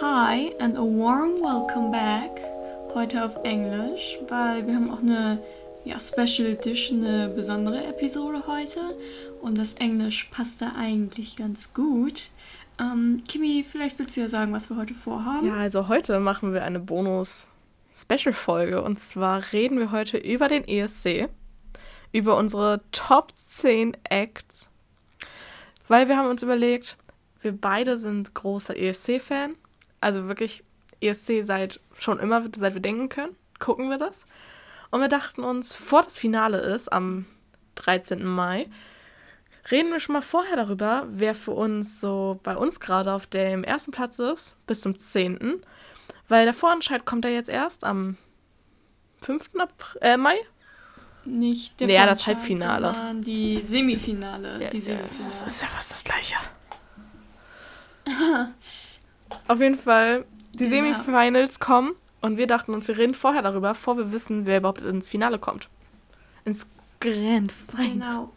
Hi and a warm welcome back. Heute auf Englisch, weil wir haben auch eine ja, Special Edition, eine besondere Episode heute. Und das Englisch passt da eigentlich ganz gut. Ähm, Kimi, vielleicht willst du ja sagen, was wir heute vorhaben. Ja, also heute machen wir eine Bonus-Special-Folge. Und zwar reden wir heute über den ESC, über unsere Top 10 Acts. Weil wir haben uns überlegt, wir beide sind großer ESC-Fan. Also wirklich ESC seit schon immer, seit wir denken können, gucken wir das. Und wir dachten uns, vor das Finale ist, am 13. Mai, reden wir schon mal vorher darüber, wer für uns so bei uns gerade auf dem ersten Platz ist, bis zum 10. Weil der Vorentscheid kommt ja jetzt erst am 5. April, äh, Mai. Nicht der Ja, das Vorentscheid, Halbfinale. sondern die Semifinale. Ja, die Semifinale. das ist ja fast das Gleiche. Auf jeden Fall, die Genau. Semifinals kommen und wir dachten uns, wir reden vorher darüber, bevor wir wissen, wer überhaupt ins Finale kommt. Ins Grand Final. Genau.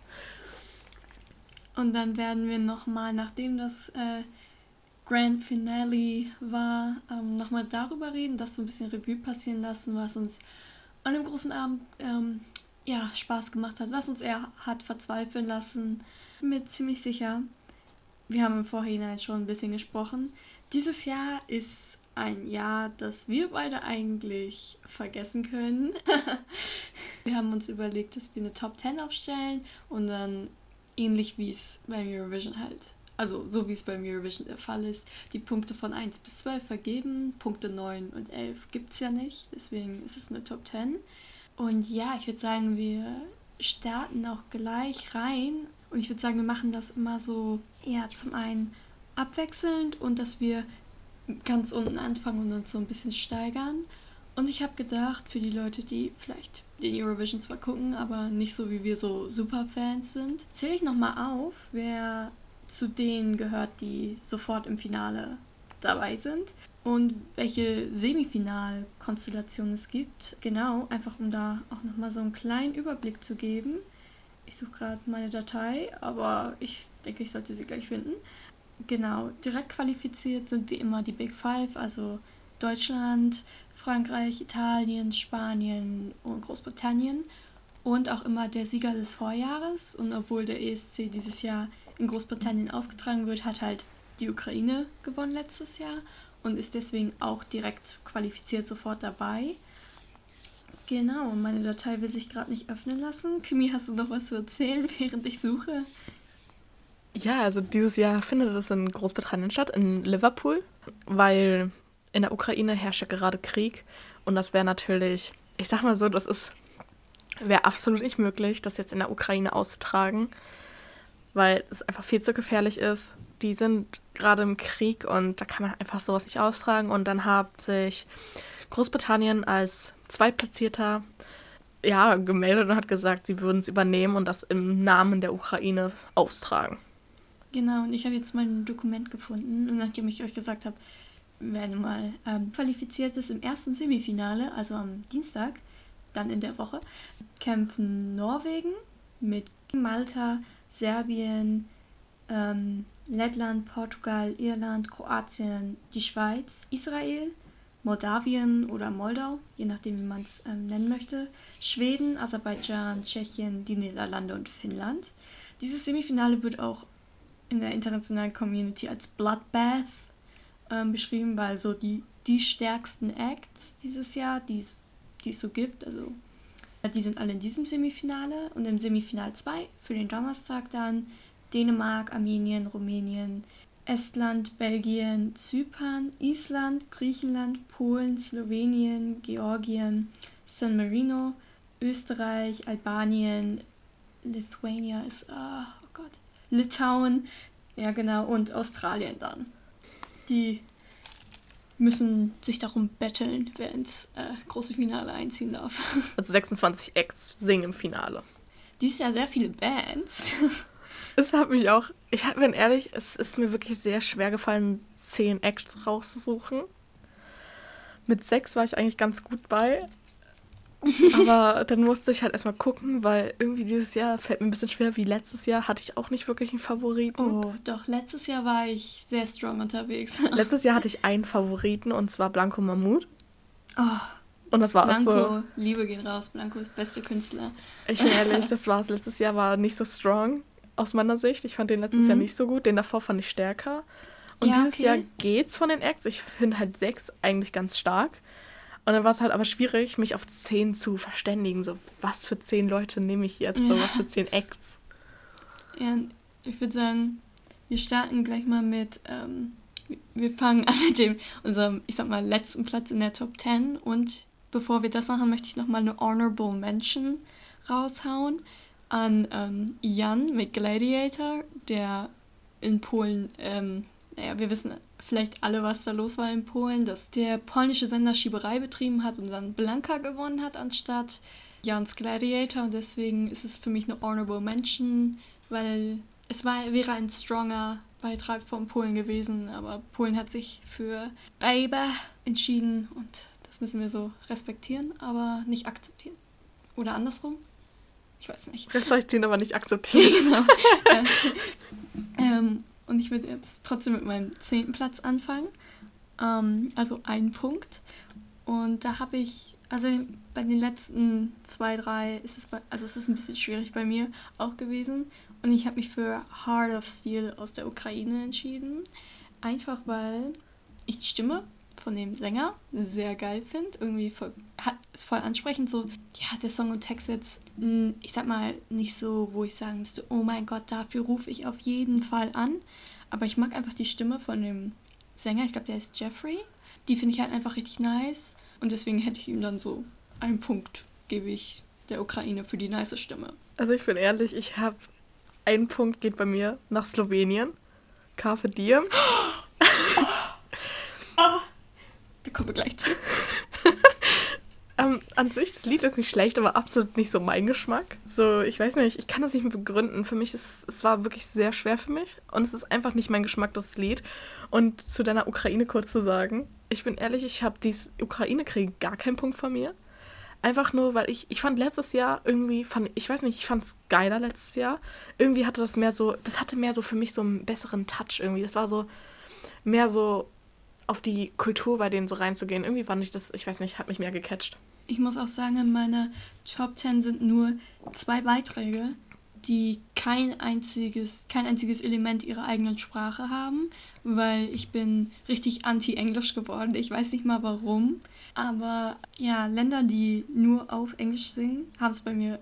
Und dann werden wir nochmal, nachdem das äh, Grand Finale war, ähm, nochmal darüber reden, das so ein bisschen Revue passieren lassen, was uns an dem großen Abend ähm, ja, Spaß gemacht hat, was uns eher hat verzweifeln lassen. Mir ziemlich sicher, wir haben im Vorhinein schon ein bisschen gesprochen. Dieses Jahr ist ein Jahr, das wir beide eigentlich vergessen können. wir haben uns überlegt, dass wir eine Top 10 aufstellen und dann ähnlich wie es beim Eurovision halt, also so wie es beim Eurovision der Fall ist, die Punkte von 1 bis 12 vergeben. Punkte 9 und 11 gibt es ja nicht, deswegen ist es eine Top 10. Und ja, ich würde sagen, wir starten auch gleich rein. Und ich würde sagen, wir machen das immer so, ja, zum einen abwechselnd und dass wir ganz unten anfangen und uns so ein bisschen steigern. Und ich habe gedacht, für die Leute, die vielleicht den Eurovision zwar gucken, aber nicht so wie wir so Superfans sind, zähle ich nochmal auf, wer zu denen gehört, die sofort im Finale dabei sind und welche Semifinalkonstellationen es gibt. Genau, einfach um da auch nochmal so einen kleinen Überblick zu geben. Ich suche gerade meine Datei, aber ich denke, ich sollte sie gleich finden. Genau, direkt qualifiziert sind wie immer die Big Five, also Deutschland, Frankreich, Italien, Spanien und Großbritannien. Und auch immer der Sieger des Vorjahres. Und obwohl der ESC dieses Jahr in Großbritannien ausgetragen wird, hat halt die Ukraine gewonnen letztes Jahr und ist deswegen auch direkt qualifiziert sofort dabei. Genau, meine Datei will sich gerade nicht öffnen lassen. Kimi, hast du noch was zu erzählen, während ich suche? Ja, also dieses Jahr findet es in Großbritannien statt, in Liverpool, weil in der Ukraine herrscht ja gerade Krieg und das wäre natürlich, ich sag mal so, das ist wäre absolut nicht möglich, das jetzt in der Ukraine auszutragen, weil es einfach viel zu gefährlich ist. Die sind gerade im Krieg und da kann man einfach sowas nicht austragen und dann hat sich Großbritannien als Zweitplatzierter ja, gemeldet und hat gesagt, sie würden es übernehmen und das im Namen der Ukraine austragen. Genau, und ich habe jetzt mein Dokument gefunden und nachdem ich euch gesagt habe, wer nun mal ähm, qualifiziert ist im ersten Semifinale, also am Dienstag, dann in der Woche, kämpfen Norwegen mit Malta, Serbien, ähm, Lettland, Portugal, Irland, Kroatien, die Schweiz, Israel, Moldawien oder Moldau, je nachdem wie man es ähm, nennen möchte, Schweden, Aserbaidschan, Tschechien, die Niederlande und Finnland. Dieses Semifinale wird auch in der internationalen Community als Bloodbath ähm, beschrieben, weil so die, die stärksten Acts dieses Jahr, die es so gibt, also die sind alle in diesem Semifinale und im Semifinal 2 für den Donnerstag dann Dänemark, Armenien, Rumänien, Estland, Belgien, Zypern, Island, Griechenland, Polen, Slowenien, Georgien, San Marino, Österreich, Albanien, Lithuania ist, ah, oh Gott, Litauen, ja genau, und Australien dann. Die müssen sich darum betteln, wer ins äh, große Finale einziehen darf. Also 26 Acts singen im Finale. Dies Jahr sehr viele Bands. Es hat mich auch, ich bin ehrlich, es ist mir wirklich sehr schwer gefallen, 10 Acts rauszusuchen. Mit 6 war ich eigentlich ganz gut bei. Aber dann musste ich halt erstmal gucken, weil irgendwie dieses Jahr fällt mir ein bisschen schwer. Wie letztes Jahr hatte ich auch nicht wirklich einen Favoriten. Oh, doch, letztes Jahr war ich sehr strong unterwegs. Letztes Jahr hatte ich einen Favoriten und zwar Blanco Mammut. Oh, Und das war Blanco, so. Liebe gehen raus. Blanco ist beste Künstler. Ich bin ehrlich, das war's. Letztes Jahr war nicht so strong aus meiner Sicht. Ich fand den letztes Mhm. Jahr nicht so gut. Den davor fand ich stärker. Und Ja, dieses okay. Jahr geht's von den Acts. Ich finde halt sechs eigentlich ganz stark. Und dann war es halt aber schwierig, mich auf zehn zu verständigen. So, was für zehn Leute nehme ich jetzt? So, Ja. was für zehn Acts? Ja, ich würde sagen, wir starten gleich mal mit, ähm, wir fangen an mit dem, unserem, ich sag mal, letzten Platz in der Top 10 und bevor wir das machen, möchte ich nochmal eine Honorable Mention raushauen an ähm, Jan mit Gladiator, der in Polen, ähm, naja, wir wissen vielleicht alle, was da los war in Polen, dass der polnische Sender Schieberei betrieben hat und dann Blanka gewonnen hat anstatt Jans Gladiator und deswegen ist es für mich eine Honorable Mention, weil es war, wäre ein stronger Beitrag von Polen gewesen, aber Polen hat sich für Baby entschieden und das müssen wir so respektieren, aber nicht akzeptieren. Oder andersrum? Ich weiß nicht. Respektieren, aber nicht akzeptieren. genau. Ähm, und ich würde jetzt trotzdem mit meinem zehnten Platz anfangen. Ähm, also ein Punkt. Und da habe ich, also bei den letzten zwei, drei ist es, bei, also es ist ein bisschen schwierig bei mir auch gewesen. Und ich habe mich für Heart of Steel aus der Ukraine entschieden. Einfach weil ich Stimme von dem Sänger sehr geil finde. Irgendwie voll, hat, ist voll ansprechend. So, ja, der Song und Text jetzt, mh, ich sag mal, nicht so, wo ich sagen müsste, oh mein Gott, dafür rufe ich auf jeden Fall an. Aber ich mag einfach die Stimme von dem Sänger. Ich glaube, der ist Jeffrey. Die finde ich halt einfach richtig nice. Und deswegen hätte ich ihm dann so einen Punkt, gebe ich der Ukraine für die nice Stimme. Also ich bin ehrlich, ich habe einen Punkt geht bei mir nach Slowenien. Carpe Diem. Da kommen wir gleich zu. Ähm, an sich, das Lied ist nicht schlecht, aber absolut nicht so mein Geschmack. So, ich weiß nicht, ich kann das nicht mehr begründen. Für mich ist es war wirklich sehr schwer für mich und es ist einfach nicht mein Geschmack, das Lied. Und zu deiner Ukraine kurz zu sagen, ich bin ehrlich, ich habe dies Ukraine-Krieg gar keinen Punkt von mir. Einfach nur, weil ich, ich fand letztes Jahr irgendwie, fand, ich weiß nicht, ich fand es geiler letztes Jahr. Irgendwie hatte das mehr so, das hatte mehr so für mich so einen besseren Touch irgendwie. Das war so mehr so auf die Kultur bei denen so reinzugehen. Irgendwie fand ich das, ich weiß nicht, hat mich mehr gecatcht. Ich muss auch sagen, in meiner Top 10 sind nur zwei Beiträge, die kein einziges, kein einziges Element ihrer eigenen Sprache haben, weil ich bin richtig anti-Englisch geworden. Ich weiß nicht mal warum. Aber ja, Länder, die nur auf Englisch singen, haben es bei mir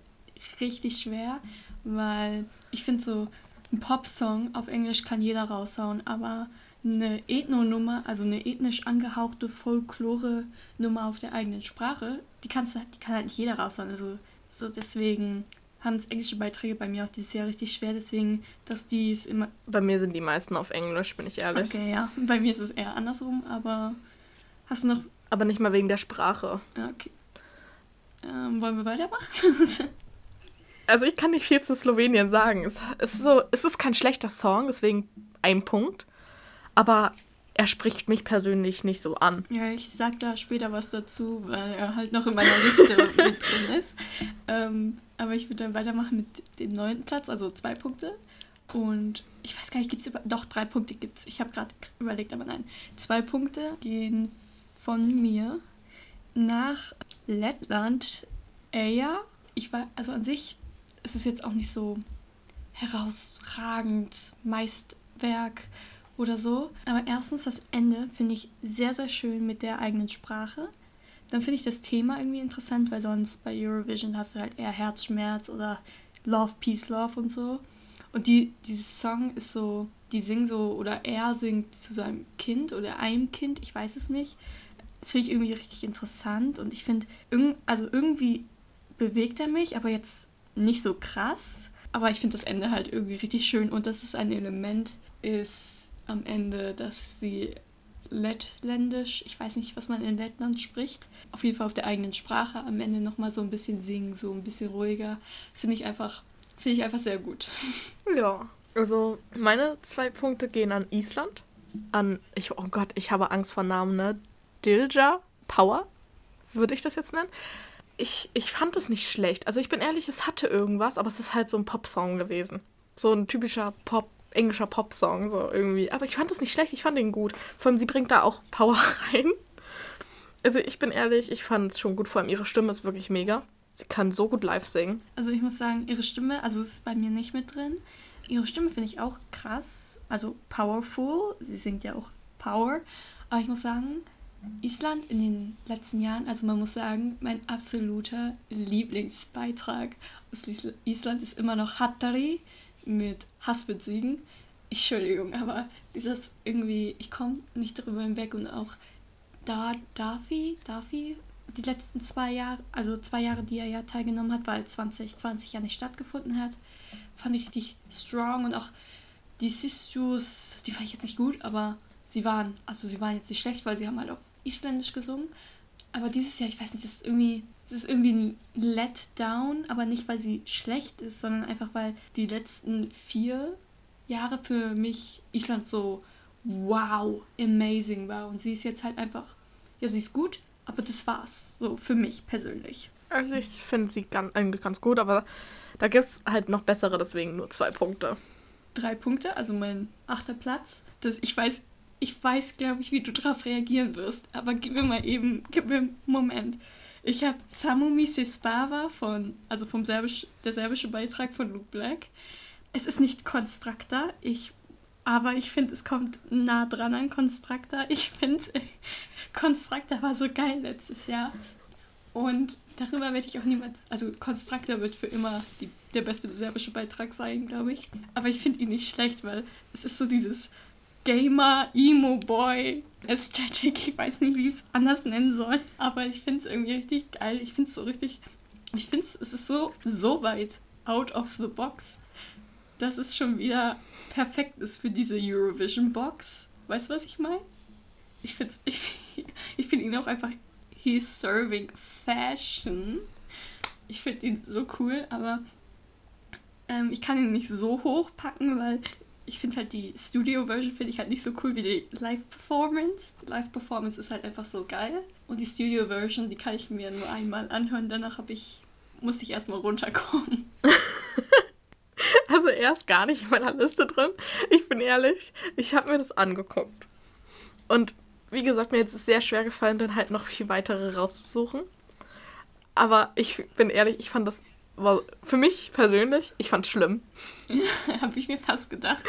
richtig schwer, weil ich finde so, ein Popsong auf Englisch kann jeder raushauen, aber eine Ethno-Nummer, also eine ethnisch angehauchte Folklore-Nummer auf der eigenen Sprache, die, kannst du, die kann halt nicht jeder raushauen. Also so deswegen haben es englische Beiträge bei mir auch dieses Jahr richtig schwer, deswegen, dass die es immer. Bei mir sind die meisten auf Englisch, bin ich ehrlich. Okay, ja. Bei mir ist es eher andersrum, aber hast du noch. Aber nicht mal wegen der Sprache. Okay. Ähm, wollen wir weitermachen? Also ich kann nicht viel zu Slowenien sagen. Es, ist so, es ist kein schlechter Song, deswegen ein Punkt. Aber er spricht mich persönlich nicht so an. Ja, ich sag da später was dazu, weil er halt noch in meiner Liste mit drin ist. Ähm, aber ich würde dann weitermachen mit dem neunten Platz, also zwei Punkte. Und ich weiß gar nicht, gibt es über. Doch, drei Punkte gibt es. Ich habe gerade überlegt, aber nein. Zwei Punkte gehen von mir nach Lettland. Äh, ja, ich war, also an sich ist es jetzt auch nicht so herausragend, Meisterwerk oder so. Aber erstens, das Ende finde ich sehr, sehr schön mit der eigenen Sprache. Dann finde ich das Thema irgendwie interessant, weil sonst bei Eurovision hast du halt eher Herzschmerz oder Love, Peace, Love und so. Und die, dieses Song ist so, die singen so, oder er singt zu seinem Kind oder einem Kind, ich weiß es nicht. Das finde ich irgendwie richtig interessant und ich finde, also irgendwie bewegt er mich, aber jetzt nicht so krass. Aber ich finde das Ende halt irgendwie richtig schön und dass es ein Element ist am Ende, dass sie lettländisch, ich weiß nicht, was man in Lettland spricht, auf jeden Fall auf der eigenen Sprache am Ende nochmal so ein bisschen singen, so ein bisschen ruhiger. Finde ich einfach, finde ich einfach sehr gut. Ja. Also meine zwei Punkte gehen an Island. An, ich, oh Gott, ich habe Angst vor Namen, ne? Dilja Power, würde ich das jetzt nennen. ich, ich fand es nicht schlecht. Also ich bin ehrlich, es hatte irgendwas, aber es ist halt so ein Popsong gewesen. So ein typischer Pop, englischer Popsong, so irgendwie. Aber ich fand es nicht schlecht, ich fand ihn gut. Vor allem, sie bringt da auch Power rein. Also ich bin ehrlich, ich fand es schon gut. Vor allem ihre Stimme ist wirklich mega. Sie kann so gut live singen. Also ich muss sagen, ihre Stimme, also es ist bei mir nicht mit drin. Ihre Stimme finde ich auch krass, also powerful. Sie singt ja auch Power. Aber ich muss sagen, Island in den letzten Jahren, also man muss sagen, mein absoluter Lieblingsbeitrag aus Island ist immer noch Hattari mit Haspelsiegen. Entschuldigung, aber dieses irgendwie, ich komme nicht darüber hinweg und auch da Dafi, Dafi, die letzten zwei Jahre, also zwei Jahre, die er ja teilgenommen hat, weil 2020 ja nicht stattgefunden hat, fand ich richtig strong und auch die Sistus, die fand ich jetzt nicht gut, aber sie waren, also sie waren jetzt nicht schlecht, weil sie haben halt auch Isländisch gesungen. Aber dieses Jahr, ich weiß nicht, das ist irgendwie, das ist irgendwie ein Letdown, aber nicht, weil sie schlecht ist, sondern einfach, weil die letzten vier Jahre für mich Island so wow, amazing war. Und sie ist jetzt halt einfach, ja, sie ist gut, aber das war's. So für mich persönlich. Also ich finde sie ganz, eigentlich ganz gut, aber da gibt es halt noch bessere, deswegen nur zwei Punkte. Drei Punkte, also mein achter Platz. Das, ich weiß, ich weiß, glaube ich, wie du darauf reagieren wirst, aber gib mir mal eben, gib mir einen Moment. Ich habe Samumi Sespava von, also vom Serbisch, der serbische Beitrag von Luke Black. Es ist nicht Constructor, ich, aber ich finde, es kommt nah dran an Constructor. Ich finde, Constructor war so geil letztes Jahr. Und darüber werde ich auch niemals, also Constructor wird für immer die, der beste serbische Beitrag sein, glaube ich. Aber ich finde ihn nicht schlecht, weil es ist so dieses Gamer, Emo-Boy, Ästhetik. Ich weiß nicht, wie ich es anders nennen soll. Aber ich finde es irgendwie richtig geil. Ich finde es so richtig. Ich finde es, es ist so, so weit out of the box, dass es schon wieder perfekt ist für diese Eurovision-Box. Weißt du, was ich meine? Ich finde ich, ich find ihn auch einfach. He's serving fashion. Ich finde ihn so cool, aber ähm, ich kann ihn nicht so hoch packen, weil ich finde halt die Studio-Version finde ich halt nicht so cool wie die Live-Performance. Die Live-Performance ist halt einfach so geil. Und die Studio-Version, die kann ich mir nur einmal anhören. Danach habe ich, musste ich erstmal runterkommen. also er ist gar nicht in meiner Liste drin. Ich bin ehrlich, ich habe mir das angeguckt. Und wie gesagt, mir jetzt ist es sehr schwer gefallen, dann halt noch viel weitere rauszusuchen. Aber ich bin ehrlich, ich fand das war für mich persönlich, ich fand es schlimm. Habe ich mir fast gedacht.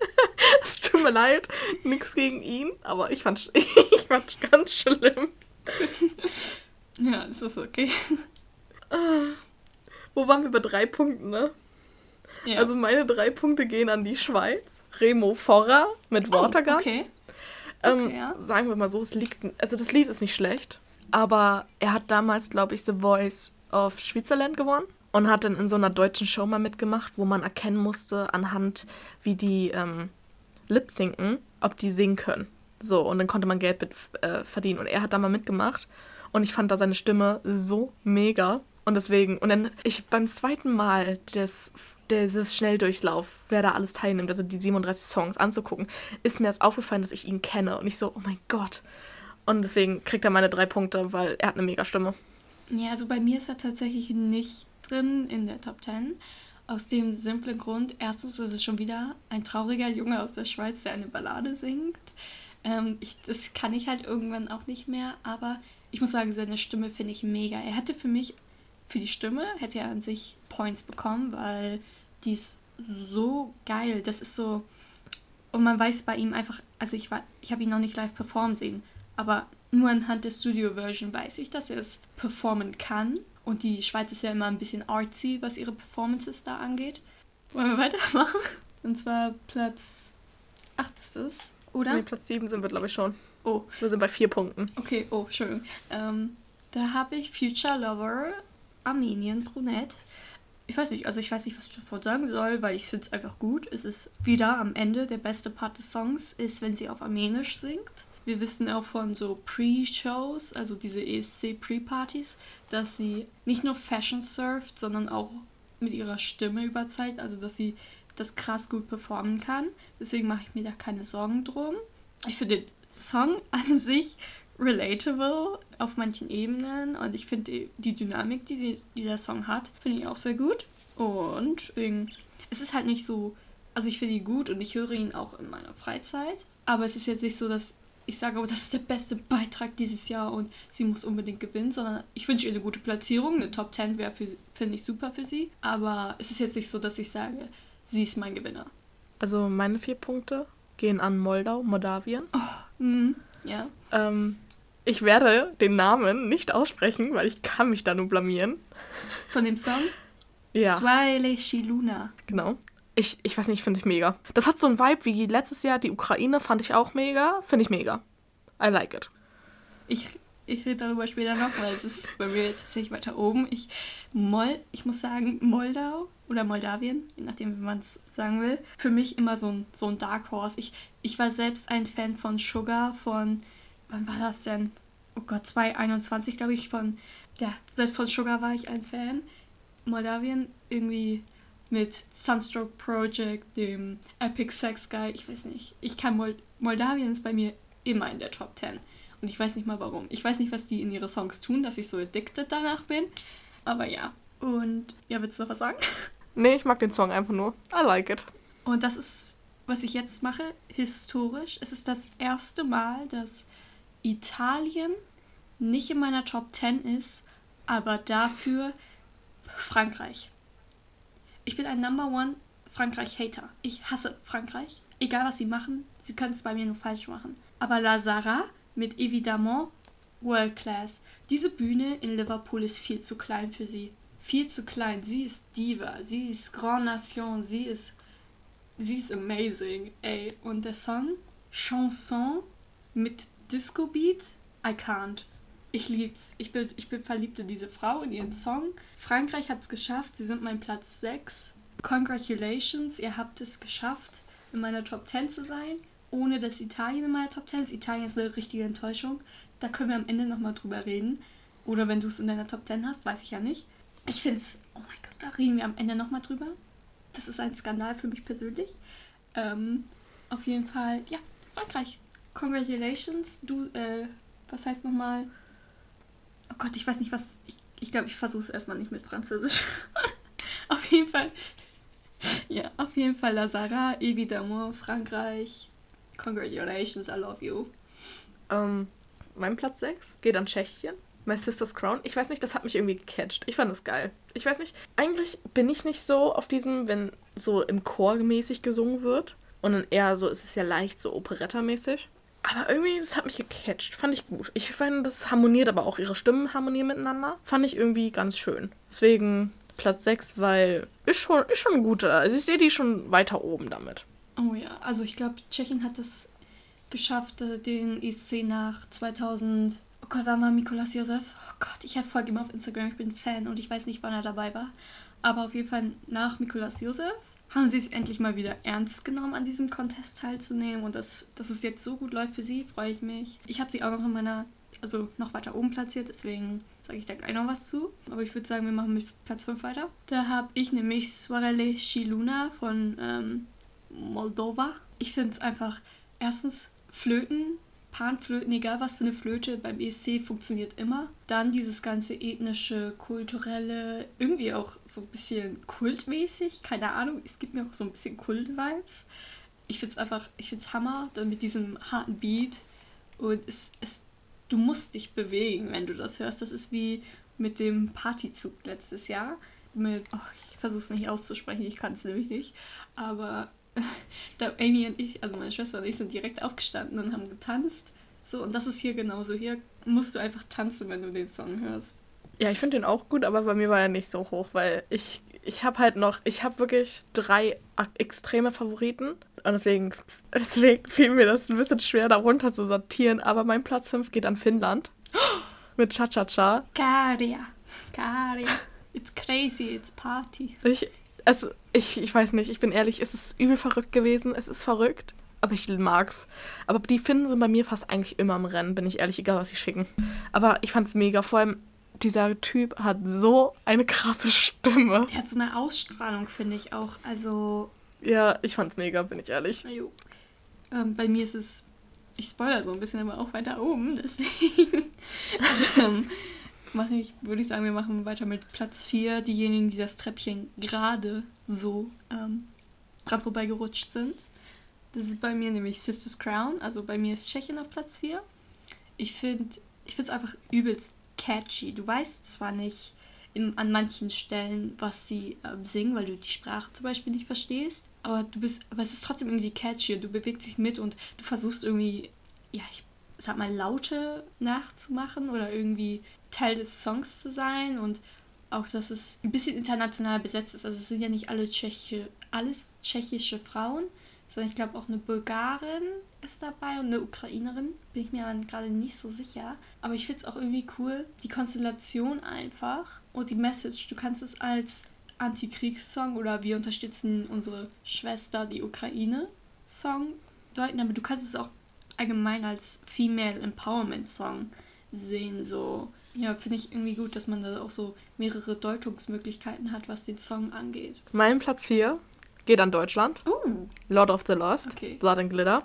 es tut mir leid, nichts gegen ihn, aber ich fand ich fand's ganz schlimm. ja, es ist okay. Wo waren wir bei drei Punkten, ne? Ja. Also meine drei Punkte gehen an die Schweiz. Remo Forra mit Watergun. Oh, okay. Ähm, okay ja. Sagen wir mal so, es liegt. Also das Lied ist nicht schlecht, aber er hat damals, glaube ich, The Voice of Switzerland gewonnen und hat dann in so einer deutschen Show mal mitgemacht, wo man erkennen musste anhand, wie die ähm, lip sinken, ob die singen können. So, und dann konnte man Geld mit, äh, verdienen. Und er hat da mal mitgemacht und ich fand da seine Stimme so mega. Und deswegen, und dann, ich beim zweiten Mal des, dieses Schnelldurchlauf, wer da alles teilnimmt, also die 37 Songs anzugucken, ist mir erst aufgefallen, dass ich ihn kenne. Und ich so, oh mein Gott. Und deswegen kriegt er meine drei Punkte, weil er hat eine mega Stimme. Ja, also bei mir ist er tatsächlich nicht drin in der Top 10. Aus dem simplen Grund, erstens ist es schon wieder ein trauriger Junge aus der Schweiz, der eine Ballade singt. Ähm, ich, das kann ich halt irgendwann auch nicht mehr, aber ich muss sagen, seine Stimme finde ich mega. Er hätte für mich, für die Stimme, hätte er an sich Points bekommen, weil die ist so geil. Das ist so. Und man weiß bei ihm einfach, also ich war, ich habe ihn noch nicht live performen sehen, aber nur anhand der Studio-Version weiß ich, dass er es performen kann. Und die Schweiz ist ja immer ein bisschen artsy, was ihre Performances da angeht. Wollen wir weitermachen? Und zwar Platz 8 ist es, oder? Nee, Platz 7 sind wir, glaube ich, schon. Oh. Wir sind bei vier Punkten. Okay, oh, schön. Ähm, da habe ich Future Lover Armenien Brunette. Ich weiß nicht, also ich weiß nicht, was ich davon sagen soll, weil ich finde es einfach gut. Es ist wieder am Ende der beste Part des Songs, ist, wenn sie auf Armenisch singt. Wir wissen auch von so Pre-Shows, also diese ESC-Pre-Partys, dass sie nicht nur Fashion surft, sondern auch mit ihrer Stimme überzeugt, also dass sie das krass gut performen kann. Deswegen mache ich mir da keine Sorgen drum. Ich finde den Song an sich relatable auf manchen Ebenen und ich finde die, Dynamik, die, die, die der Song hat, finde ich auch sehr gut. Und deswegen, es ist halt nicht so, also ich finde ihn gut und ich höre ihn auch in meiner Freizeit, aber es ist jetzt nicht so, dass ich sage, oh, das ist der beste Beitrag dieses Jahr und sie muss unbedingt gewinnen, sondern ich wünsche ihr eine gute Platzierung. Eine Top 10 wäre, finde ich, super für sie. Aber es ist jetzt nicht so, dass ich sage, sie ist mein Gewinner. Also meine vier Punkte gehen an Moldau, Moldawien. Oh, mh, ja. Ähm, ich werde den Namen nicht aussprechen, weil ich kann mich da nur blamieren. Von dem Song? Ja. Swahili Shiluna. Genau. Ich, ich weiß nicht, finde ich mega. Das hat so einen Vibe wie letztes Jahr die Ukraine, fand ich auch mega. Finde ich mega. I like it. Ich, ich rede darüber später noch, weil es ist bei mir tatsächlich weiter oben. Ich, Mol, ich muss sagen, Moldau oder Moldawien, je nachdem, wie man es sagen will, für mich immer so ein, so ein Dark Horse. Ich, ich war selbst ein Fan von Sugar, von, wann war das denn? Oh Gott, 2021, glaube ich, von, ja, selbst von Sugar war ich ein Fan. Moldawien irgendwie mit Sunstroke Project, dem Epic Sex Guy, ich weiß nicht. Ich kann Mold Moldawien ist bei mir immer in der Top 10. Und ich weiß nicht mal warum. Ich weiß nicht, was die in ihre Songs tun, dass ich so addicted danach bin. Aber ja. Und ja, willst du noch was sagen? Nee, ich mag den Song einfach nur. I like it. Und das ist, was ich jetzt mache, historisch. Es ist das erste Mal, dass Italien nicht in meiner Top 10 ist, aber dafür Frankreich. Ich bin ein Number One Frankreich-Hater. Ich hasse Frankreich. Egal was sie machen, sie können es bei mir nur falsch machen. Aber Lazara mit Evidemment World Class. Diese Bühne in Liverpool ist viel zu klein für sie. Viel zu klein. Sie ist Diva. Sie ist Grand Nation. Sie ist. Sie ist amazing. Ey. Und der Song Chanson mit Disco Beat. I can't. Ich lieb's. Ich bin, ich bin verliebt in diese Frau, in ihren Song. Frankreich hat's geschafft. Sie sind mein Platz 6. Congratulations, ihr habt es geschafft, in meiner Top 10 zu sein. Ohne dass Italien in meiner Top 10 ist. Italien ist eine richtige Enttäuschung. Da können wir am Ende nochmal drüber reden. Oder wenn du es in deiner Top 10 hast, weiß ich ja nicht. Ich finde es, oh mein Gott, da reden wir am Ende nochmal drüber. Das ist ein Skandal für mich persönlich. Ähm, auf jeden Fall, ja, Frankreich. Congratulations. Du, äh, was heißt nochmal? Oh Gott, ich weiß nicht, was. Ich glaube, ich, glaub, ich versuche es erstmal nicht mit Französisch. auf jeden Fall. Ja, auf jeden Fall Lazara, évidemment, Frankreich. Congratulations, I love you. Ähm, mein Platz 6 geht an Tschechien. My Sister's Crown. Ich weiß nicht, das hat mich irgendwie gecatcht. Ich fand das geil. Ich weiß nicht, eigentlich bin ich nicht so auf diesem, wenn so im Chor mäßig gesungen wird. Und dann eher so, es ist ja leicht so Operetta-mäßig. Aber irgendwie, das hat mich gecatcht. Fand ich gut. Ich fand, das harmoniert aber auch. Ihre Stimmen harmonieren miteinander. Fand ich irgendwie ganz schön. Deswegen Platz 6, weil ist schon, ist schon ein guter. Also ich sehe die schon weiter oben damit. Oh ja, also ich glaube, Tschechien hat es geschafft, äh, den ESC nach 2000. Oh Gott, war mal Mikolas Josef? Oh Gott, ich folge ihm auf Instagram, ich bin Fan und ich weiß nicht, wann er dabei war. Aber auf jeden Fall nach Mikolas Josef haben sie es endlich mal wieder ernst genommen, an diesem Contest teilzunehmen. Und dass, dass es jetzt so gut läuft für sie, freue ich mich. Ich habe sie auch noch in meiner, also noch weiter oben platziert, deswegen sage ich da gleich noch was zu. Aber ich würde sagen, wir machen mit Platz 5 weiter. Da habe ich nämlich Soarele Shiluna von ähm, Moldova. Ich finde es einfach, erstens, Flöten Panflöten, egal was für eine Flöte beim ESC funktioniert immer. Dann dieses ganze ethnische, kulturelle, irgendwie auch so ein bisschen kultmäßig, keine Ahnung, es gibt mir auch so ein bisschen Kult-Vibes. Ich finde es einfach, ich finde es Hammer, dann mit diesem harten Beat und es, es, du musst dich bewegen, wenn du das hörst. Das ist wie mit dem Partyzug letztes Jahr. Mit, oh, ich versuche es nicht auszusprechen, ich kann es nämlich nicht, aber da Amy und ich, also meine Schwester und ich, sind direkt aufgestanden und haben getanzt. So, und das ist hier genauso. Hier musst du einfach tanzen, wenn du den Song hörst. Ja, ich finde den auch gut, aber bei mir war er nicht so hoch, weil ich, ich habe halt noch, ich habe wirklich drei extreme Favoriten. Und deswegen, deswegen fiel mir das ein bisschen schwer, darunter zu sortieren. Aber mein Platz 5 geht an Finnland. Mit Cha-Cha-Cha. Karia. Karia. It's crazy, it's party. Ich, also, ich, ich weiß nicht, ich bin ehrlich, es ist übel verrückt gewesen. Es ist verrückt. Aber ich mag's. Aber die Finnen sind bei mir fast eigentlich immer im Rennen, bin ich ehrlich, egal was sie schicken. Aber ich fand's mega. Vor allem, dieser Typ hat so eine krasse Stimme. Der hat so eine Ausstrahlung, finde ich auch. Also. Ja, ich fand's mega, bin ich ehrlich. Ähm, bei mir ist es ich spoilere so ein bisschen, aber auch weiter oben, deswegen ähm, mache ich, würde ich sagen, wir machen weiter mit Platz 4, diejenigen, die das Treppchen gerade so ähm, dran vorbeigerutscht sind. Das ist bei mir nämlich Sisters Crown, also bei mir ist Tschechien auf Platz 4. Ich finde ich es einfach übelst catchy. Du weißt zwar nicht in, an manchen Stellen, was sie ähm, singen, weil du die Sprache zum Beispiel nicht verstehst, aber du bist, aber es ist trotzdem irgendwie catchy und du bewegst dich mit und du versuchst irgendwie, ja, ich sag mal, Laute nachzumachen oder irgendwie Teil des Songs zu sein und auch, dass es ein bisschen international besetzt ist. Also es sind ja nicht alle tschechische, alles tschechische Frauen, sondern ich glaube auch eine Bulgarin ist dabei und eine Ukrainerin. Bin ich mir gerade nicht so sicher. Aber ich finde es auch irgendwie cool, die Konstellation einfach und die Message. Du kannst es als Antikriegssong oder wir unterstützen unsere Schwester, die Ukraine, Song deuten, aber du kannst es auch allgemein als Female Empowerment Song sehen. So, ja, finde ich irgendwie gut, dass man da auch so mehrere Deutungsmöglichkeiten hat, was den Song angeht. Mein Platz 4 geht an Deutschland. Uh. Lord of the Lost, Okay. Blood and Glitter.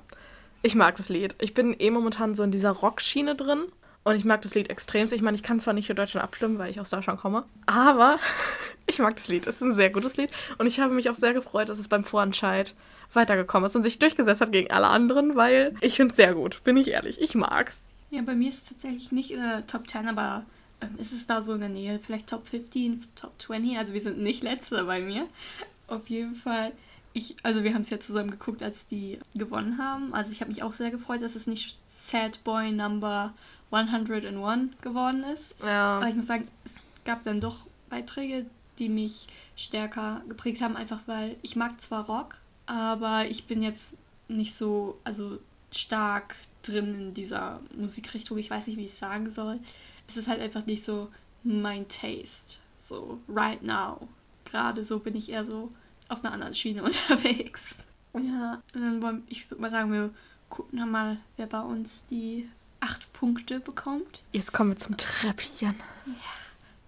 Ich mag das Lied. Ich bin eh momentan so in dieser Rockschiene drin. Und ich mag das Lied extrem. Ich meine, ich kann zwar nicht für Deutschland abstimmen, weil ich aus Deutschland komme, aber ich mag das Lied. Es ist ein sehr gutes Lied. Und ich habe mich auch sehr gefreut, dass es beim Vorentscheid weitergekommen ist und sich durchgesetzt hat gegen alle anderen, weil ich finde es sehr gut, bin ich ehrlich. Ich mag's. Ja, bei mir ist es tatsächlich nicht in der Top 10, aber ähm, ist es da so in der Nähe? Vielleicht Top 15, Top 20? Also wir sind nicht letzter bei mir. Auf jeden Fall. Ich, also wir haben es ja zusammen geguckt, als die gewonnen haben. Also ich habe mich auch sehr gefreut, dass es nicht Sad Boy Number 101 geworden ist. Ja. Aber ich muss sagen, es gab dann doch Beiträge, die mich stärker geprägt haben, einfach weil ich mag zwar Rock, aber ich bin jetzt nicht so, also stark drin in dieser Musikrichtung. Ich weiß nicht, wie ich es sagen soll. Es ist halt einfach nicht so mein Taste. So, right now. Gerade so bin ich eher so auf einer anderen Schiene unterwegs. Ja, und dann wollen, ich würde mal sagen, wir gucken dann mal, wer bei uns die acht Punkte bekommt. Jetzt kommen wir zum Treppchen.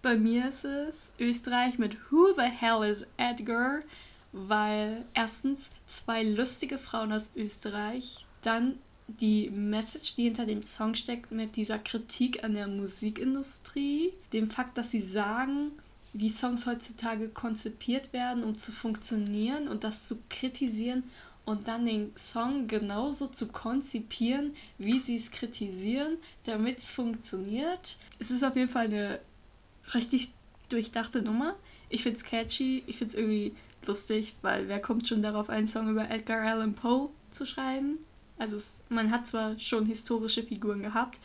Bei mir ist es Österreich mit Who the Hell is Edgar? Weil erstens zwei lustige Frauen aus Österreich, dann die Message, die hinter dem Song steckt, mit dieser Kritik an der Musikindustrie, dem Fakt, dass sie sagen, wie Songs heutzutage konzipiert werden, um zu funktionieren und das zu kritisieren und dann den Song genauso zu konzipieren, wie sie es kritisieren, damit es funktioniert. Es ist auf jeden Fall eine richtig durchdachte Nummer. Ich find's catchy, ich find's irgendwie lustig, weil wer kommt schon darauf, einen Song über Edgar Allan Poe zu schreiben? Also es, man hat zwar schon historische Figuren gehabt.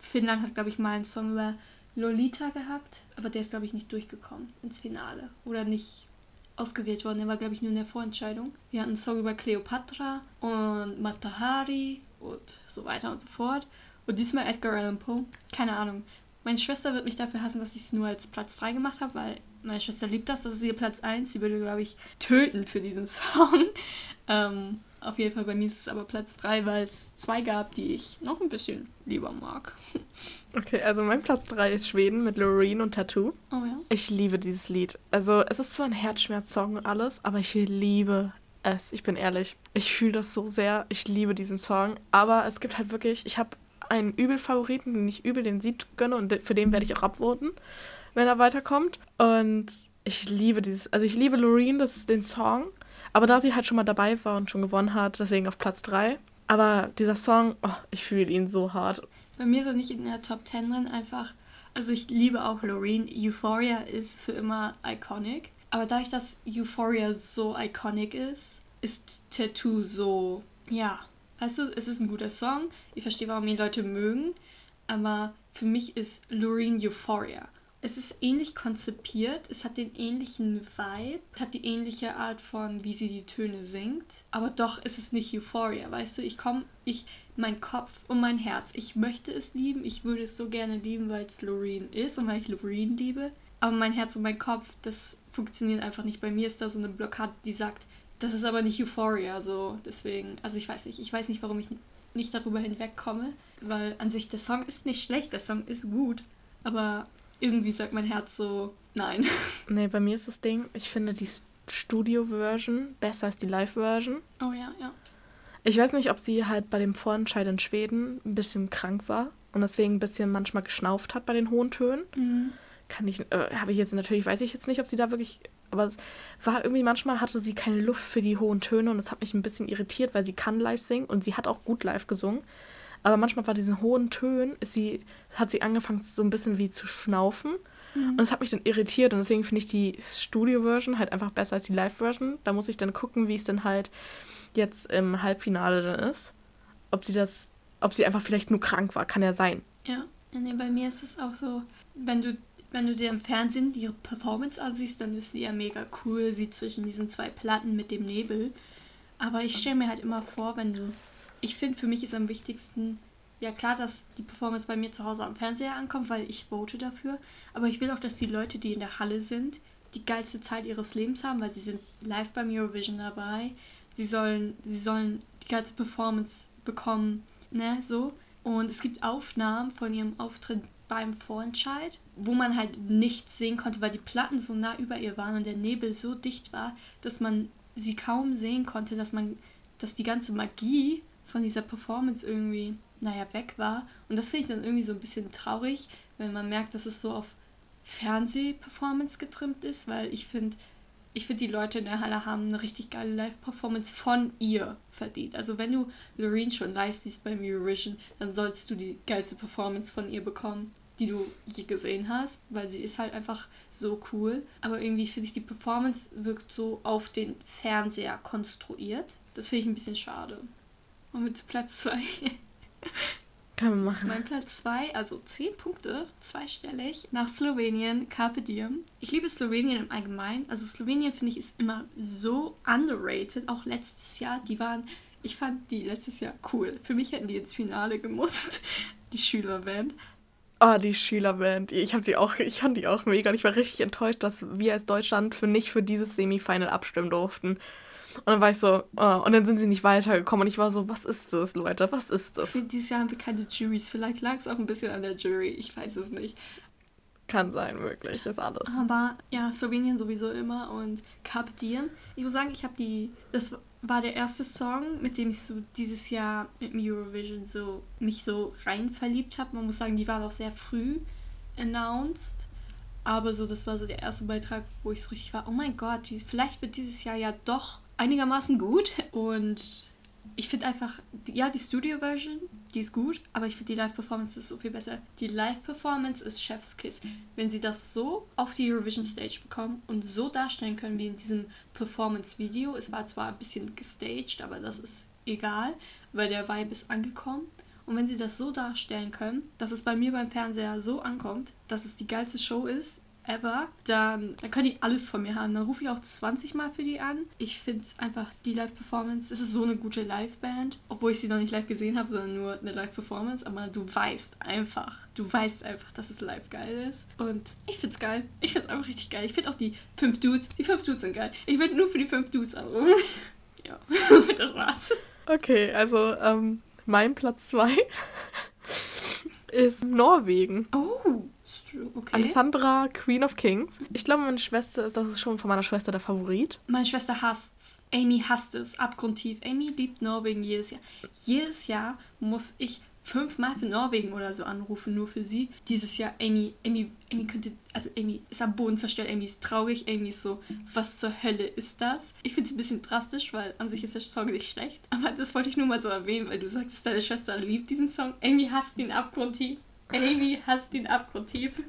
Finnland hat, glaube ich, mal einen Song über Lolita gehabt, aber der ist, glaube ich, nicht durchgekommen ins Finale. Oder nicht ausgewählt worden. Der war, glaube ich, nur in der Vorentscheidung. Wir hatten einen Song über Cleopatra und Matahari und so weiter und so fort. Und diesmal Edgar Allan Poe. Keine Ahnung. Meine Schwester wird mich dafür hassen, dass ich es nur als Platz 3 gemacht habe, weil meine Schwester liebt das. Das ist ihr Platz 1. Sie würde, glaube ich, töten für diesen Song. ähm, auf jeden Fall bei mir ist es aber Platz 3, weil es zwei gab, die ich noch ein bisschen lieber mag. Okay, also mein Platz 3 ist Schweden mit Loreen und Tattoo. Oh ja. Ich liebe dieses Lied. Also, es ist zwar ein Herzschmerz-Song und alles, aber ich liebe es. Ich bin ehrlich. Ich fühle das so sehr. Ich liebe diesen Song. Aber es gibt halt wirklich, ich habe einen Übel-Favoriten, den ich übel den Sieg gönne und für den werde ich auch abvoten, wenn er weiterkommt. Und ich liebe dieses, also ich liebe Loreen, das ist den Song. Aber da sie halt schon mal dabei war und schon gewonnen hat, deswegen auf Platz 3. Aber dieser Song, oh, ich fühle ihn so hart. Bei mir er nicht in der Top 10 drin, einfach. Also ich liebe auch Loreen. Euphoria ist für immer iconic. Aber dadurch, dass Euphoria so iconic ist, ist Tattoo so, ja. Weißt du, es ist ein guter Song. Ich verstehe, warum ihn Leute mögen. Aber für mich ist Loreen Euphoria. Es ist ähnlich konzipiert, es hat den ähnlichen Vibe, es hat die ähnliche Art von, wie sie die Töne singt. Aber doch ist es nicht Euphoria, weißt du? Ich komme, ich, mein Kopf und mein Herz, ich möchte es lieben, ich würde es so gerne lieben, weil es Loreen ist und weil ich Loreen liebe. Aber mein Herz und mein Kopf, das funktioniert einfach nicht. Bei mir ist da so eine Blockade, die sagt, das ist aber nicht Euphoria, so deswegen, also ich weiß nicht, ich weiß nicht, warum ich nicht darüber hinwegkomme, weil an sich der Song ist nicht schlecht, der Song ist gut, aber irgendwie sagt mein Herz so, nein. Nee, bei mir ist das Ding, ich finde die Studio-Version besser als die Live-Version. Oh ja, ja. Ich weiß nicht, ob sie halt bei dem Vorentscheid in Schweden ein bisschen krank war und deswegen ein bisschen manchmal geschnauft hat bei den hohen Tönen. Mhm. Kann ich, äh, habe ich jetzt natürlich, weiß ich jetzt nicht, ob sie da wirklich, aber es war irgendwie manchmal hatte sie keine Luft für die hohen Töne und das hat mich ein bisschen irritiert, weil sie kann live singen und sie hat auch gut live gesungen. Aber manchmal bei diesen hohen Tönen ist sie, hat sie angefangen so ein bisschen wie zu schnaufen. Mhm. Und das hat mich dann irritiert und deswegen finde ich die Studio-Version halt einfach besser als die Live-Version. Da muss ich dann gucken, wie es dann halt jetzt im Halbfinale dann ist. Ob sie das, ob sie einfach vielleicht nur krank war, kann ja sein. Ja, nee, bei mir ist es auch so, wenn du, wenn du dir im Fernsehen ihre Performance ansiehst, dann ist sie ja mega cool, sie zwischen diesen zwei Platten mit dem Nebel. Aber ich stelle mir halt immer vor, wenn du. Ich finde, für mich ist am wichtigsten, ja klar, dass die Performance bei mir zu Hause am Fernseher ankommt, weil ich vote dafür. Aber ich will auch, dass die Leute, die in der Halle sind, die geilste Zeit ihres Lebens haben, weil sie sind live beim Eurovision dabei. Sie sollen, sie sollen die geilste Performance bekommen, ne, so. Und es gibt Aufnahmen von ihrem Auftritt beim Vorentscheid, wo man halt nichts sehen konnte, weil die Platten so nah über ihr waren und der Nebel so dicht war, dass man sie kaum sehen konnte, dass man, dass die ganze Magie von dieser Performance irgendwie, naja, weg war. Und das finde ich dann irgendwie so ein bisschen traurig, wenn man merkt, dass es so auf Fernsehperformance getrimmt ist, weil ich finde, ich finde, die Leute in der Halle haben eine richtig geile Live-Performance von ihr verdient. Also wenn du Loreen schon live siehst beim Eurovision, dann sollst du die geilste Performance von ihr bekommen, die du je gesehen hast, weil sie ist halt einfach so cool. Aber irgendwie finde ich, die Performance wirkt so auf den Fernseher konstruiert. Das finde ich ein bisschen schade. Und mit Platz 2. Können wir machen. Mein Platz 2, also 10 Punkte, zweistellig, nach Slowenien, Carpe Diem. Ich liebe Slowenien im Allgemeinen. Also Slowenien finde ich ist immer so underrated. Auch letztes Jahr, die waren, ich fand die letztes Jahr cool. Für mich hätten die ins Finale gemusst, die Schülerband. Oh, die Schülerband. Ich habe die auch, ich fand die auch mega. Und ich war richtig enttäuscht, dass wir als Deutschland für nicht für dieses Semifinal abstimmen durften. Und dann war ich so, oh, und dann sind sie nicht weitergekommen. Und ich war so, was ist das, Leute? Was ist das? dieses Jahr haben wir keine Juries. Vielleicht lag es auch ein bisschen an der Jury. Ich weiß es nicht. Kann sein, wirklich. Ist alles. Aber ja, Slowenien sowieso immer und Carpe Diem. Ich muss sagen, ich habe die. Das war der erste Song, mit dem ich so dieses Jahr mit dem Eurovision so mich so rein verliebt habe. Man muss sagen, die waren auch sehr früh announced. Aber so, das war so der erste Beitrag, wo ich so richtig war, oh mein Gott, vielleicht wird dieses Jahr ja doch einigermaßen gut. Und ich finde einfach, ja, die Studio-Version, die ist gut, aber ich finde die Live-Performance ist so viel besser. Die Live-Performance ist Chef's Kiss. Wenn sie das so auf die Eurovision-Stage bekommen und so darstellen können wie in diesem Performance-Video, es war zwar ein bisschen gestaged, aber das ist egal, weil der Vibe ist angekommen. Und wenn sie das so darstellen können, dass es bei mir beim Fernseher so ankommt, dass es die geilste Show ist, ever, dann, dann können die alles von mir haben. Dann rufe ich auch 20 Mal für die an. Ich finde es einfach, die Live-Performance, es ist so eine gute Live-Band, obwohl ich sie noch nicht live gesehen habe, sondern nur eine Live-Performance, aber du weißt einfach, du weißt einfach, dass es live geil ist. Und ich finde es geil. Ich finde es einfach richtig geil. Ich finde auch die fünf Dudes, die fünf Dudes sind geil. Ich würde nur für die fünf Dudes anrufen. ja, das war's. Okay, also ähm, mein Platz 2 ist Norwegen. Oh. Okay. Alessandra, Queen of Kings. Ich glaube, meine Schwester ist, das ist schon von meiner Schwester der Favorit. Meine Schwester hasst's. Amy hasst es, abgrundtief. Amy liebt Norwegen jedes Jahr. Jedes Jahr muss ich fünfmal für Norwegen oder so anrufen, nur für sie. Dieses Jahr, Amy, Amy, Amy könnte, also Amy ist am Boden zerstört, Amy ist traurig, Amy ist so, was zur Hölle ist das? Ich finde es ein bisschen drastisch, weil an sich ist der Song nicht schlecht. Aber das wollte ich nur mal so erwähnen, weil du sagst, deine Schwester liebt diesen Song. Amy hasst ihn abgrundtief. Amy hasst ihn abgrundtief.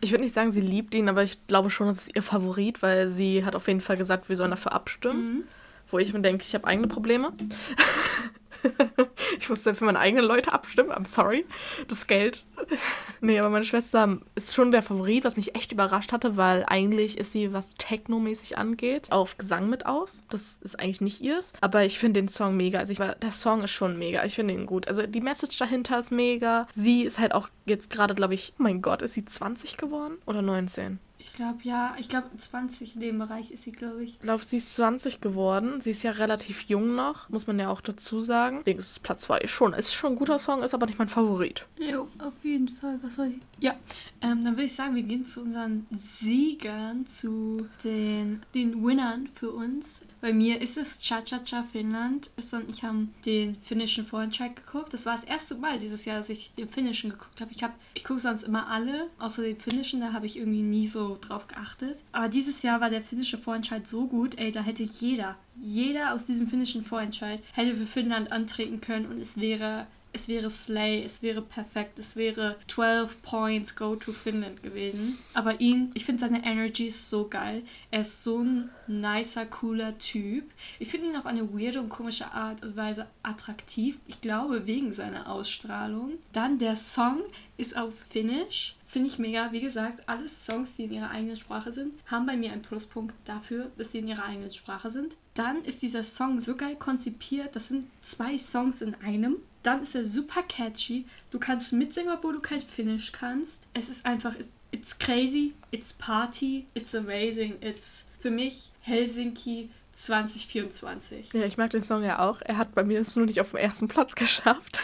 Ich würde nicht sagen, sie liebt ihn, aber ich glaube schon, das ist ihr Favorit, weil sie hat auf jeden Fall gesagt, wir sollen dafür abstimmen. Mhm. Wo ich mir denke, ich habe eigene Probleme. ich musste für meine eigenen Leute abstimmen. I'm sorry. Das Geld. nee, aber meine Schwester ist schon der Favorit, was mich echt überrascht hatte, weil eigentlich ist sie, was Techno-mäßig angeht, auf Gesang mit aus. Das ist eigentlich nicht ihrs. Aber ich finde den Song mega. Also ich war, der Song ist schon mega. Ich finde ihn gut. Also die Message dahinter ist mega. Sie ist halt auch jetzt gerade, glaube ich, oh mein Gott, ist sie 20 geworden? Oder 19? Ich glaube, ja, ich glaube, 20 in dem Bereich ist sie, glaube ich. Ich glaube, sie ist 20 geworden. Sie ist ja relativ jung noch, muss man ja auch dazu sagen. Deswegen ist es Platz 2 schon. Ist schon ein guter Song, ist aber nicht mein Favorit. Jo, auf jeden Fall. Was soll ich? Ja, ähm, dann würde ich sagen, wir gehen zu unseren Siegern, zu den, den Winnern für uns. Bei mir ist es Cha-Cha-Cha Finnland. ich haben den finnischen Vorentscheid geguckt. Das war das erste Mal dieses Jahr, dass ich den finnischen geguckt habe. Ich, hab, ich gucke sonst immer alle, außer den finnischen, da habe ich irgendwie nie so drauf geachtet. Aber dieses Jahr war der finnische Vorentscheid so gut, ey, da hätte jeder, jeder aus diesem finnischen Vorentscheid hätte für Finnland antreten können und es wäre es wäre Slay, es wäre perfekt, es wäre 12 Points Go to Finland gewesen. Aber ihn, ich finde seine Energy so geil. Er ist so ein nicer, cooler Typ. Ich finde ihn auf eine weirde und komische Art und Weise attraktiv. Ich glaube, wegen seiner Ausstrahlung. Dann der Song ist auf Finnish. Finde ich mega. Wie gesagt, alle Songs, die in ihrer eigenen Sprache sind, haben bei mir einen Pluspunkt dafür, dass sie in ihrer eigenen Sprache sind. Dann ist dieser Song so geil konzipiert. Das sind zwei Songs in einem. Dann ist er super catchy. Du kannst mitsingen, obwohl du kein Finnish kannst. Es ist einfach, it's, it's crazy, it's party, it's amazing, it's für mich Helsinki 2024. Ja, ich mag den Song ja auch. Er hat bei mir es nur nicht auf dem ersten Platz geschafft.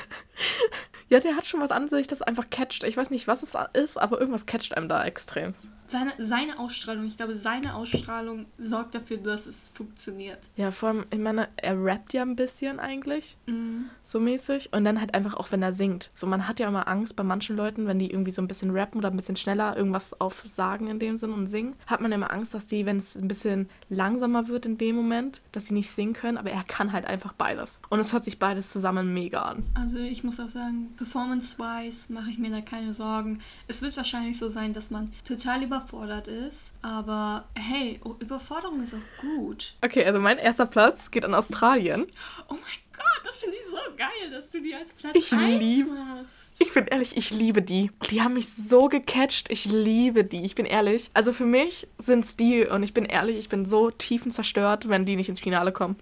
Ja, der hat schon was an sich, das einfach catcht. Ich weiß nicht, was es ist, aber irgendwas catcht einem da extrem. Seine, seine Ausstrahlung, ich glaube, seine Ausstrahlung sorgt dafür, dass es funktioniert. Ja, vor allem, ich meine, er rappt ja ein bisschen eigentlich, mm. so mäßig. Und dann halt einfach auch, wenn er singt. So, man hat ja immer Angst bei manchen Leuten, wenn die irgendwie so ein bisschen rappen oder ein bisschen schneller irgendwas aufsagen in dem Sinn und singen, hat man immer Angst, dass die, wenn es ein bisschen langsamer wird in dem Moment, dass sie nicht singen können. Aber er kann halt einfach beides. Und es hört sich beides zusammen mega an. Also ich muss auch sagen, Performance-wise mache ich mir da keine Sorgen. Es wird wahrscheinlich so sein, dass man total überfordert ist. Aber hey, oh, Überforderung ist auch gut. Okay, also mein erster Platz geht an Australien. Oh mein Gott, das finde ich so geil, dass du die als Platz ich 1 lieb, machst. Ich bin ehrlich, ich liebe die. Die haben mich so gecatcht. Ich liebe die. Ich bin ehrlich. Also für mich sind es die und ich bin ehrlich, ich bin so tiefen zerstört, wenn die nicht ins Finale kommen.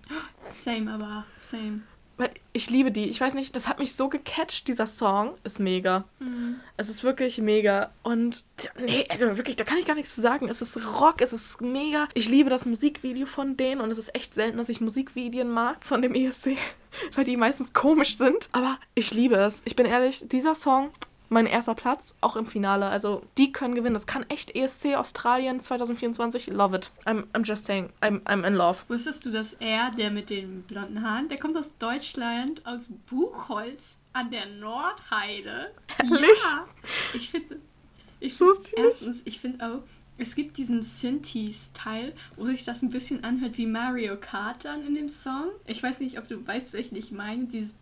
Same, aber same. Weil ich liebe die. Ich weiß nicht, das hat mich so gecatcht, dieser Song. Ist mega. Mhm. Es ist wirklich mega. Und nee, also wirklich, da kann ich gar nichts zu sagen. Es ist Rock, es ist mega. Ich liebe das Musikvideo von denen und es ist echt selten, dass ich Musikvideo mag von dem ESC, weil die meistens komisch sind. Aber ich liebe es. Ich bin ehrlich, dieser Song mein erster Platz, auch im Finale. Also die können gewinnen. Das kann echt ESC Australien 2024. Love it. I'm, I'm just saying, I'm, I'm in love. Wusstest du, dass er, der mit den blonden Haaren, der kommt aus Deutschland, aus Buchholz an der Nordheide. Ehrlich? Ja. Ich finde, ich find, erstens, ich finde auch, es gibt diesen Synthes-Teil, wo sich das ein bisschen anhört wie Mario Kart dann in dem Song. Ich weiß nicht, ob du weißt, welchen ich meine. Dieses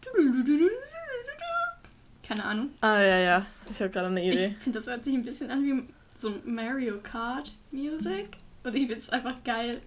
keine Ahnung. Ah, ja, ja. Ich habe gerade eine Idee. Ich finde, das hört sich ein bisschen an wie so Mario Kart Music. Und ich finde es einfach geil.